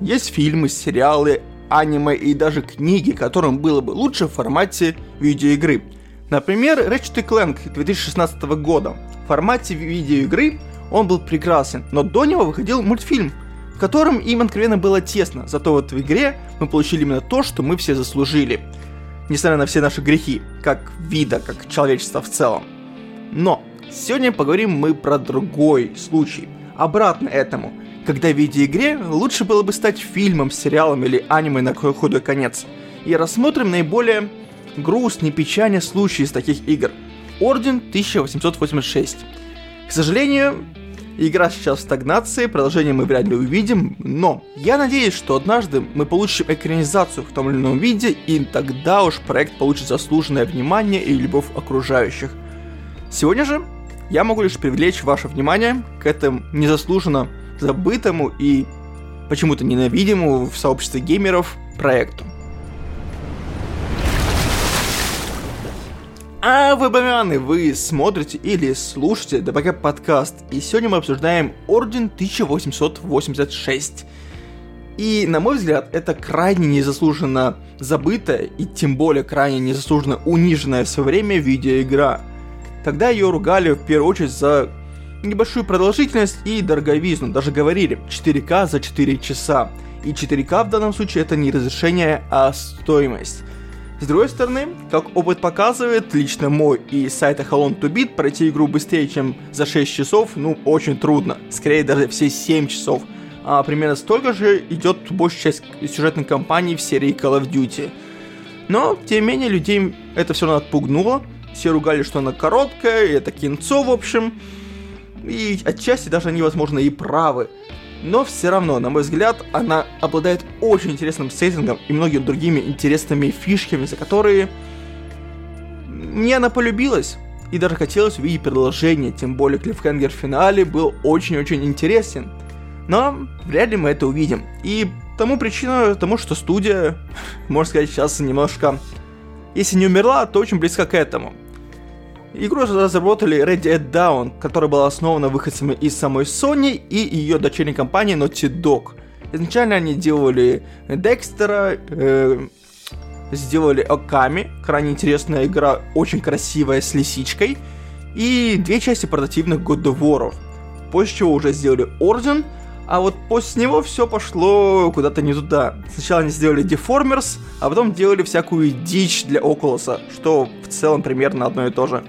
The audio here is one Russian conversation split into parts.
есть фильмы, сериалы, аниме и даже книги, которым было бы лучше в формате видеоигры. Например, Ratchet Clank 2016 года. В формате видеоигры он был прекрасен, но до него выходил мультфильм, в котором им откровенно было тесно, зато вот в игре мы получили именно то, что мы все заслужили. Несмотря на все наши грехи, как вида, как человечества в целом. Но сегодня поговорим мы про другой случай, обратно этому, когда видеоигре лучше было бы стать фильмом, сериалом или аниме на худой конец. И рассмотрим наиболее грустные, печальные случаи из таких игр. Орден 1886. К сожалению, игра сейчас в стагнации, продолжение мы вряд ли увидим, но я надеюсь, что однажды мы получим экранизацию в том или ином виде, и тогда уж проект получит заслуженное внимание и любовь окружающих. Сегодня же я могу лишь привлечь ваше внимание к этому незаслуженно забытому и почему-то ненавидимому в сообществе геймеров проекту. А вы, бомяны, вы смотрите или слушаете ДБК подкаст, и сегодня мы обсуждаем Орден 1886. И, на мой взгляд, это крайне незаслуженно забытая и тем более крайне незаслуженно униженная в свое время видеоигра. Тогда ее ругали в первую очередь за небольшую продолжительность и дороговизну, даже говорили 4К за 4 часа. И 4К в данном случае это не разрешение, а стоимость. С другой стороны, как опыт показывает, лично мой и сайта Halon to Beat пройти игру быстрее, чем за 6 часов, ну, очень трудно. Скорее, даже все 7 часов. А примерно столько же идет большая часть сюжетной кампании в серии Call of Duty. Но, тем не менее, людей это все равно отпугнуло. Все ругали, что она короткая, это кинцо, в общем. И отчасти даже они, возможно, и правы. Но все равно, на мой взгляд, она обладает очень интересным сеттингом и многими другими интересными фишками, за которые мне она полюбилась. И даже хотелось увидеть продолжение, тем более клиффхенгер в финале был очень-очень интересен. Но вряд ли мы это увидим. И тому причина тому, что студия, можно сказать, сейчас немножко, если не умерла, то очень близко к этому. Игру разработали Red Dead Down, которая была основана выходцами из самой Sony и ее дочерней компании Naughty Dog. Изначально они делали Декстера, э, сделали Оками, крайне интересная игра, очень красивая, с лисичкой, и две части портативных God of War. После чего уже сделали Орден, а вот после него все пошло куда-то не туда. Сначала они сделали Deformers, а потом делали всякую дичь для Oculus, что в целом примерно одно и то же.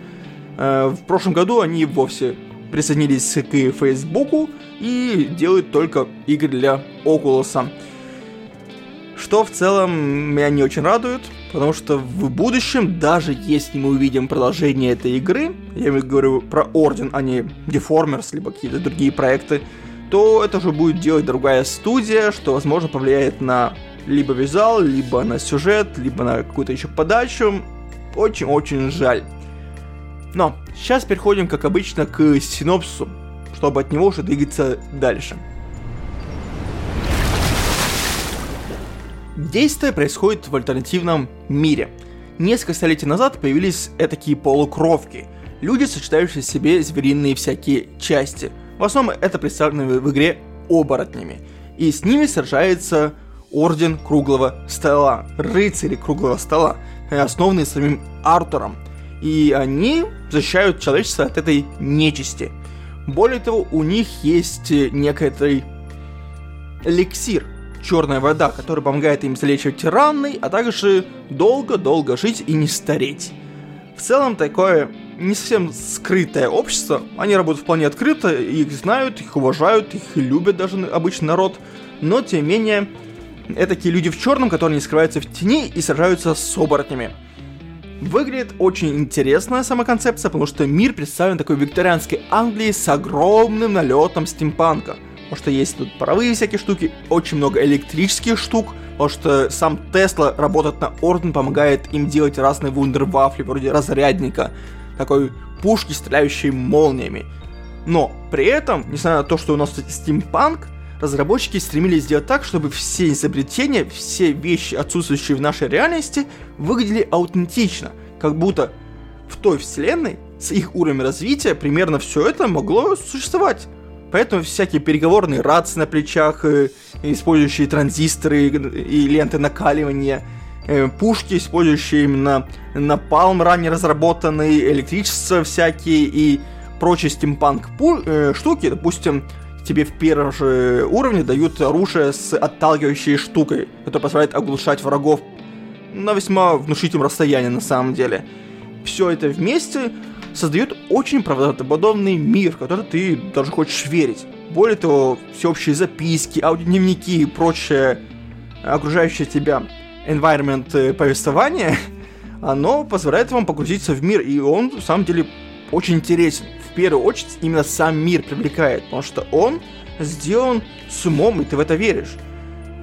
Э, в прошлом году они вовсе присоединились к Фейсбуку и делают только игры для Oculus. Что в целом меня не очень радует, потому что в будущем, даже если мы увидим продолжение этой игры, я говорю про Орден, а не Deformers, либо какие-то другие проекты, то это уже будет делать другая студия, что, возможно, повлияет на либо визуал, либо на сюжет, либо на какую-то еще подачу. Очень-очень жаль. Но сейчас переходим, как обычно, к синопсису, чтобы от него уже двигаться дальше. Действие происходит в альтернативном мире. Несколько столетий назад появились такие полукровки, люди, сочетающие в себе звериные всякие части. В основном это представлено в игре оборотнями. И с ними сражается Орден Круглого Стола, рыцари Круглого Стола, основанные самим Артуром – и они защищают человечество от этой нечисти. Более того, у них есть некоторый эликсир, черная вода, который помогает им залечивать раны, а также долго-долго жить и не стареть. В целом, такое не совсем скрытое общество. Они работают вполне открыто, их знают, их уважают, их любят даже обычный народ. Но, тем не менее, это такие люди в черном, которые не скрываются в тени и сражаются с оборотнями. Выглядит очень интересная сама концепция, потому что мир представлен такой викторианской Англии с огромным налетом стимпанка. Потому что есть тут паровые всякие штуки, очень много электрических штук, потому что сам Тесла работает на Орден, помогает им делать разные вундервафли, вроде разрядника, такой пушки, стреляющей молниями. Но при этом, несмотря на то, что у нас стимпанк, разработчики стремились сделать так, чтобы все изобретения, все вещи, отсутствующие в нашей реальности, выглядели аутентично, как будто в той вселенной с их уровнем развития примерно все это могло существовать. Поэтому всякие переговорные рации на плечах, э, использующие транзисторы и ленты накаливания, э, пушки, использующие именно напалм ранее разработанный, электричество всякие и прочие стимпанк э, штуки, допустим, тебе в первом же уровне дают оружие с отталкивающей штукой, которая позволяет оглушать врагов на весьма внушительном расстоянии на самом деле. Все это вместе создает очень правдоподобный мир, в который ты даже хочешь верить. Более того, всеобщие записки, аудиодневники и прочее окружающее тебя environment э, повествования, оно позволяет вам погрузиться в мир, и он, в самом деле, очень интересен. В первую очередь, именно сам мир привлекает, потому что он сделан с умом, и ты в это веришь.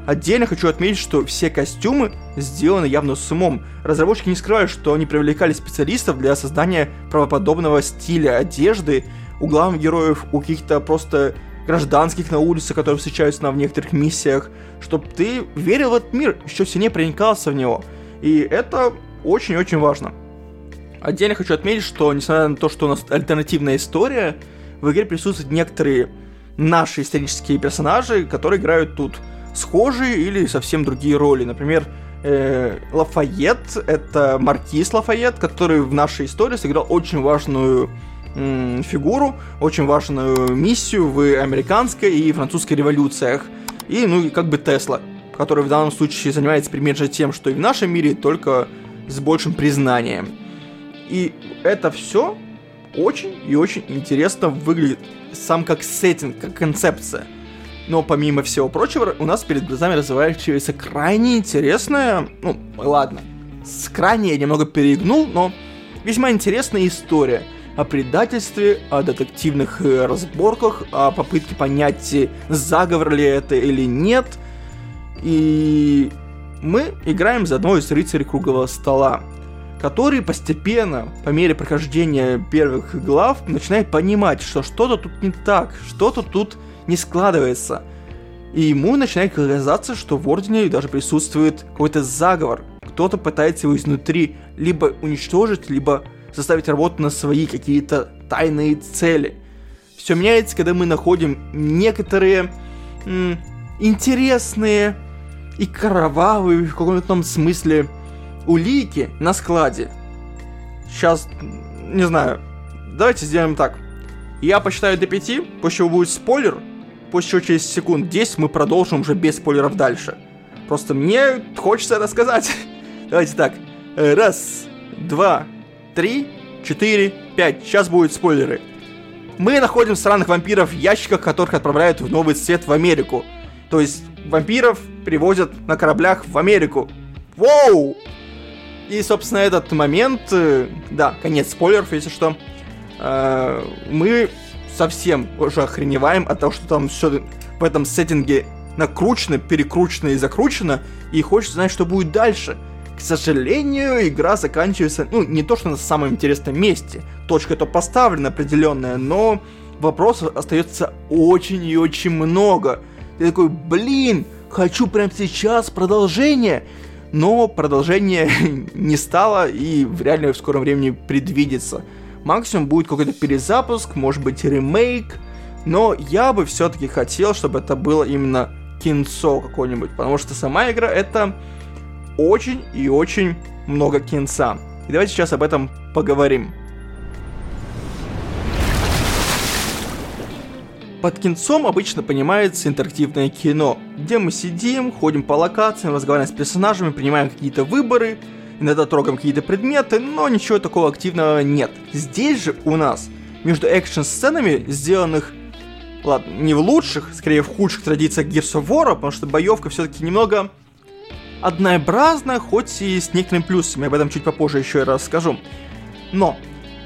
Отдельно хочу отметить, что все костюмы сделаны явно с умом. Разработчики не скрывают, что они привлекали специалистов для создания правоподобного стиля одежды у главных героев, у каких-то просто гражданских на улице, которые встречаются на в некоторых миссиях, чтобы ты верил в этот мир, еще сильнее проникался в него. И это очень-очень важно. Отдельно хочу отметить, что несмотря на то, что у нас альтернативная история, в игре присутствуют некоторые наши исторические персонажи, которые играют тут схожие или совсем другие роли. Например, э, Лафайет, это Маркиз Лафайет, который в нашей истории сыграл очень важную фигуру, очень важную миссию в американской и французской революциях. И, ну, как бы Тесла, который в данном случае занимается примерно тем, что и в нашем мире, только с большим признанием. И это все очень и очень интересно выглядит сам как сеттинг, как концепция. Но помимо всего прочего, у нас перед глазами разворачивается крайне интересная, ну, ладно, с крайне я немного перегнул, но весьма интересная история о предательстве, о детективных э, разборках, о попытке понять, заговор ли это или нет. И мы играем за одного из рыцарей круглого стола, который постепенно, по мере прохождения первых глав, начинает понимать, что что-то тут не так, что-то тут не складывается. И ему начинает казаться, что в Ордене даже присутствует какой-то заговор. Кто-то пытается его изнутри либо уничтожить, либо заставить работать на свои какие-то тайные цели. Все меняется, когда мы находим некоторые м, интересные и кровавые в каком-то смысле улики на складе. Сейчас, не знаю, давайте сделаем так. Я посчитаю до 5, после чего будет спойлер, после чего через секунд 10 мы продолжим уже без спойлеров дальше. Просто мне хочется это сказать. Давайте так. Раз, два, три, четыре, пять. Сейчас будут спойлеры. Мы находим странных вампиров в ящиках, которых отправляют в новый свет в Америку. То есть вампиров привозят на кораблях в Америку. Воу! И, собственно, этот момент, э, да, конец спойлеров, если что, э, мы совсем уже охреневаем от того, что там все в этом сеттинге накручено, перекручено и закручено, и хочется знать, что будет дальше. К сожалению, игра заканчивается, ну, не то, что на самом интересном месте. Точка то поставлена определенная, но вопросов остается очень и очень много. Ты такой, блин, хочу прямо сейчас продолжение. Но продолжение не стало и в реально в скором времени предвидится. Максимум будет какой-то перезапуск, может быть ремейк, но я бы все-таки хотел, чтобы это было именно кинцо какое-нибудь, потому что сама игра это очень и очень много кинца. И давайте сейчас об этом поговорим. Под кинцом обычно понимается интерактивное кино, где мы сидим, ходим по локациям, разговариваем с персонажами, принимаем какие-то выборы, иногда трогаем какие-то предметы, но ничего такого активного нет. Здесь же у нас между экшн-сценами, сделанных, ладно, не в лучших, скорее в худших традициях Gears of War, потому что боевка все-таки немного однообразная, хоть и с некоторыми плюсами, об этом чуть попозже еще и расскажу. Но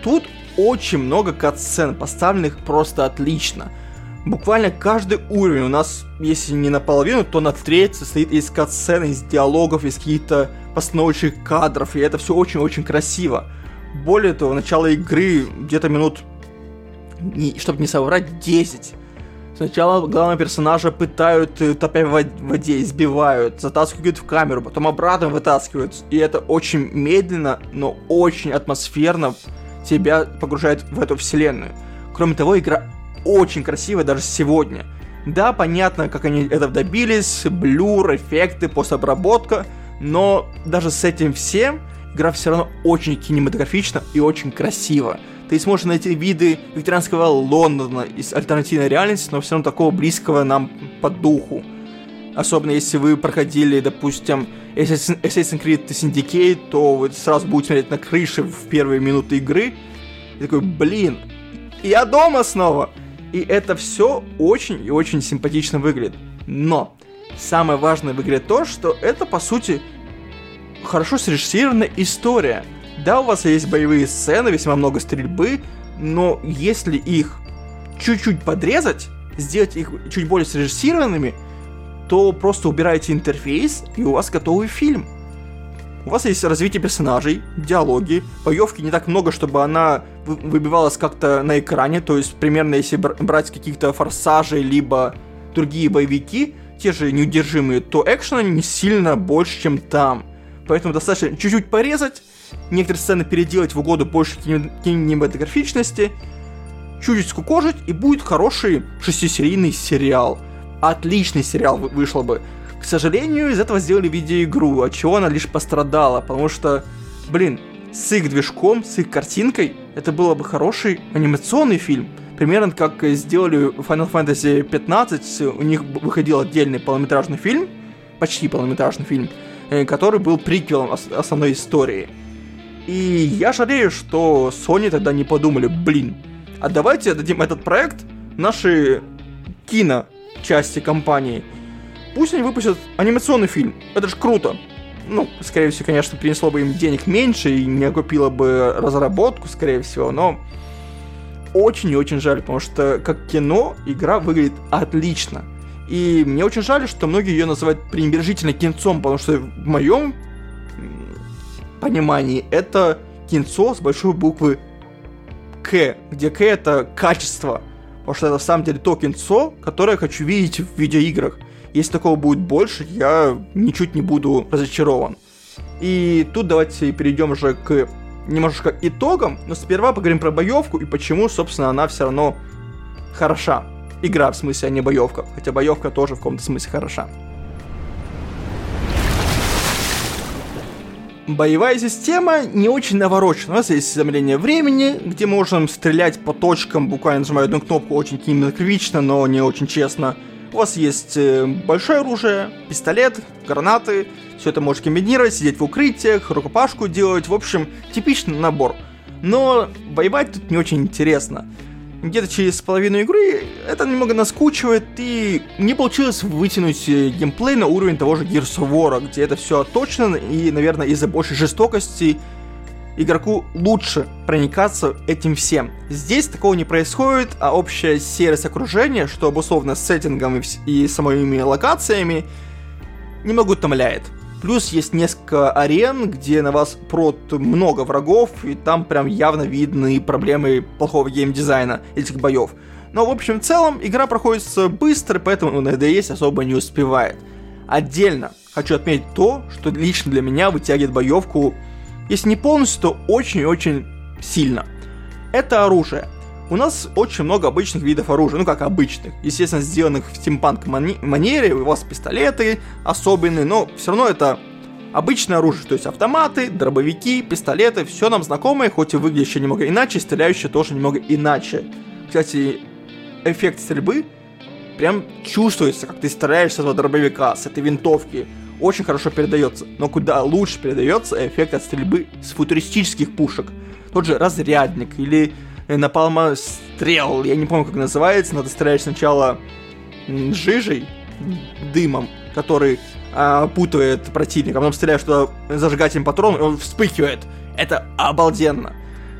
тут очень много катсцен, поставленных просто отлично – буквально каждый уровень у нас, если не наполовину, то на треть состоит из катсцен, из диалогов, из каких-то постановочных кадров, и это все очень-очень красиво. Более того, начало игры где-то минут, не, чтобы не соврать, 10. Сначала главного персонажа пытают, э, топя в воде, избивают, затаскивают в камеру, потом обратно вытаскивают. И это очень медленно, но очень атмосферно тебя погружает в эту вселенную. Кроме того, игра очень красивая даже сегодня. Да, понятно, как они это добились, блюр, эффекты, постобработка, но даже с этим всем игра все равно очень кинематографична и очень красиво. Ты сможешь найти виды викторианского Лондона из альтернативной реальности, но все равно такого близкого нам по духу. Особенно если вы проходили, допустим, Assassin's Creed Syndicate, то вы сразу будете смотреть на крыше в первые минуты игры. И такой, блин, я дома снова! И это все очень и очень симпатично выглядит. Но самое важное в игре то, что это, по сути, хорошо срежиссированная история. Да, у вас есть боевые сцены, весьма много стрельбы, но если их чуть-чуть подрезать, сделать их чуть более срежиссированными, то просто убираете интерфейс, и у вас готовый фильм. У вас есть развитие персонажей, диалоги, боевки не так много, чтобы она выбивалась как-то на экране, то есть примерно если брать каких-то форсажей, либо другие боевики, те же неудержимые, то экшена не сильно больше, чем там. Поэтому достаточно чуть-чуть порезать, некоторые сцены переделать в угоду больше кинематографичности, чуть-чуть скукожить, и будет хороший шестисерийный сериал. Отличный сериал вышел бы. К сожалению, из этого сделали видеоигру, от чего она лишь пострадала, потому что, блин, с их движком, с их картинкой, это было бы хороший анимационный фильм. Примерно как сделали Final Fantasy 15, у них выходил отдельный полнометражный фильм, почти полнометражный фильм, э, который был приквелом основной истории. И я жалею, что Sony тогда не подумали, блин, а давайте дадим этот проект нашей кино части компании – Пусть они выпустят анимационный фильм. Это же круто. Ну, скорее всего, конечно, принесло бы им денег меньше и не окупило бы разработку, скорее всего, но очень и очень жаль, потому что как кино игра выглядит отлично. И мне очень жаль, что многие ее называют пренебрежительно кинцом, потому что в моем понимании это кинцо с большой буквы К, где К это качество. Потому что это в самом деле то кинцо, которое я хочу видеть в видеоиграх. Если такого будет больше, я ничуть не буду разочарован. И тут давайте перейдем уже к немножко итогам, но сперва поговорим про боевку и почему, собственно, она все равно хороша. Игра, в смысле, а не боевка. Хотя боевка тоже в каком-то смысле хороша. Боевая система не очень наворочена. У нас есть замедление времени, где можем стрелять по точкам, буквально нажимая одну кнопку, очень кинематографично, но не очень честно. У вас есть э, большое оружие, пистолет, гранаты, все это можете комбинировать, сидеть в укрытиях, рукопашку делать, в общем, типичный набор. Но воевать тут не очень интересно. Где-то через половину игры это немного наскучивает, и не получилось вытянуть э, геймплей на уровень того же Gears of War, где это все отточено, и, наверное, из-за большей жестокости игроку лучше проникаться этим всем. Здесь такого не происходит, а общая серость окружения, что обусловлено сеттингом и самими локациями, немного утомляет. Плюс есть несколько арен, где на вас прот много врагов, и там прям явно видны проблемы плохого геймдизайна этих боев. Но в общем в целом игра проходит быстро, поэтому на DDS особо не успевает. Отдельно хочу отметить то, что лично для меня вытягивает боевку если не полностью, то очень-очень сильно. Это оружие. У нас очень много обычных видов оружия, ну как обычных, естественно, сделанных в стимпанк манере, у вас пистолеты особенные, но все равно это обычное оружие, то есть автоматы, дробовики, пистолеты, все нам знакомое, хоть и выглядящее немного иначе, стреляющее тоже немного иначе. Кстати, эффект стрельбы прям чувствуется, как ты стреляешь с этого дробовика, с этой винтовки очень хорошо передается, но куда лучше передается эффект от стрельбы с футуристических пушек. Тот же разрядник или напалма стрел, я не помню как называется, надо стрелять сначала жижей, дымом, который а, опутывает противника, а потом стреляешь туда зажигательным патроном, и он вспыхивает. Это обалденно.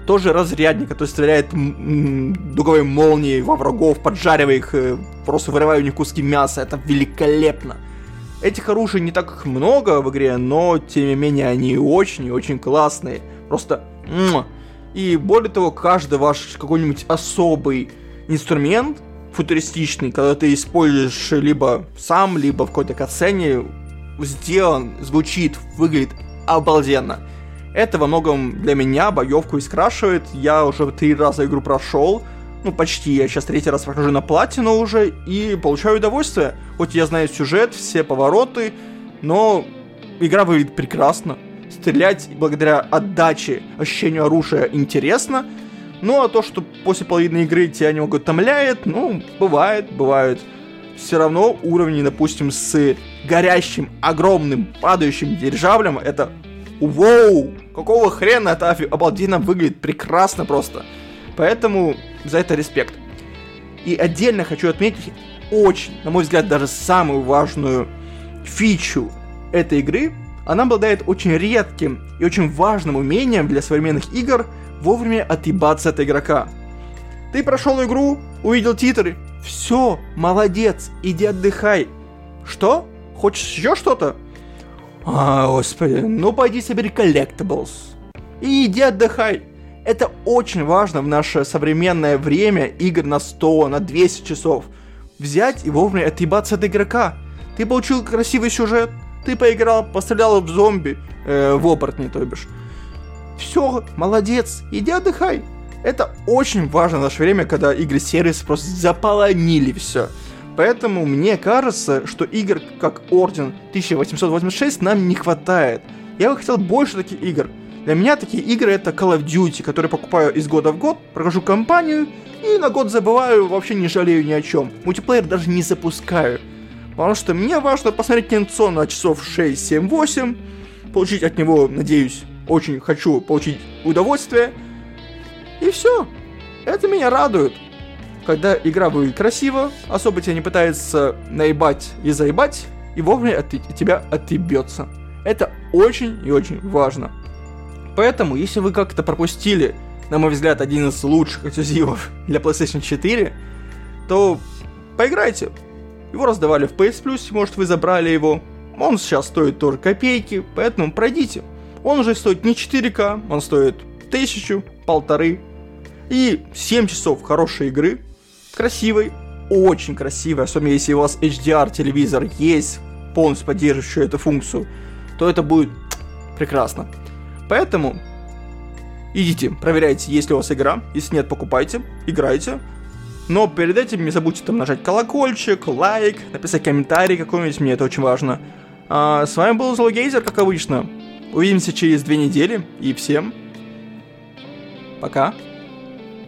Тоже разрядник, который стреляет дуговой молнией во врагов, поджаривая их, э, просто вырывая у них куски мяса. Это великолепно. Этих оружий не так много в игре, но тем не менее они очень и очень классные. Просто... И более того, каждый ваш какой-нибудь особый инструмент футуристичный, когда ты используешь либо сам, либо в какой-то катсцене, сделан, звучит, выглядит обалденно. Это во многом для меня боевку искрашивает. Я уже три раза игру прошел, ну почти, я сейчас третий раз прохожу на платину уже и получаю удовольствие. Хоть я знаю сюжет, все повороты, но игра выглядит прекрасно. Стрелять благодаря отдаче, ощущению оружия интересно. Ну а то, что после половины игры тебя немного утомляет, ну, бывает, бывает. Все равно уровни, допустим, с горящим, огромным, падающим дирижаблем, это Воу! Какого хрена это обалденно выглядит прекрасно просто. Поэтому за это респект. И отдельно хочу отметить очень, на мой взгляд, даже самую важную фичу этой игры. Она обладает очень редким и очень важным умением для современных игр вовремя отъебаться от игрока. Ты прошел игру, увидел титры, все, молодец, иди отдыхай. Что? Хочешь еще что-то? А, господи, ну пойди собери collectibles. И иди отдыхай. Это очень важно в наше современное время игр на 100, на 200 часов. Взять и вовремя отъебаться от игрока. Ты получил красивый сюжет, ты поиграл, пострелял в зомби, э, в оборотни, то бишь. Все, молодец, иди отдыхай. Это очень важно в наше время, когда игры-сервисы просто заполонили все. Поэтому мне кажется, что игр как Орден 1886 нам не хватает. Я бы хотел больше таких игр. Для меня такие игры это Call of Duty, которые покупаю из года в год, прохожу кампанию и на год забываю, вообще не жалею ни о чем. Мультиплеер даже не запускаю. Потому что мне важно посмотреть кинцо на часов 6, 7, 8, получить от него, надеюсь, очень хочу получить удовольствие. И все. Это меня радует когда игра будет красиво, особо тебя не пытается наебать и заебать, и вовремя от тебя отъебется. Это очень и очень важно. Поэтому, если вы как-то пропустили, на мой взгляд, один из лучших эксклюзивов для PlayStation 4, то поиграйте. Его раздавали в PS Plus, может вы забрали его. Он сейчас стоит тоже копейки, поэтому пройдите. Он уже стоит не 4К, он стоит тысячу, полторы. И 7 часов хорошей игры, красивый, очень красивый, особенно если у вас HDR телевизор есть, полностью поддерживающий эту функцию, то это будет прекрасно. Поэтому идите, проверяйте, есть ли у вас игра, если нет, покупайте, играйте. Но перед этим не забудьте там нажать колокольчик, лайк, написать комментарий какой-нибудь, мне это очень важно. А, с вами был Злогейзер, как обычно. Увидимся через две недели, и всем пока.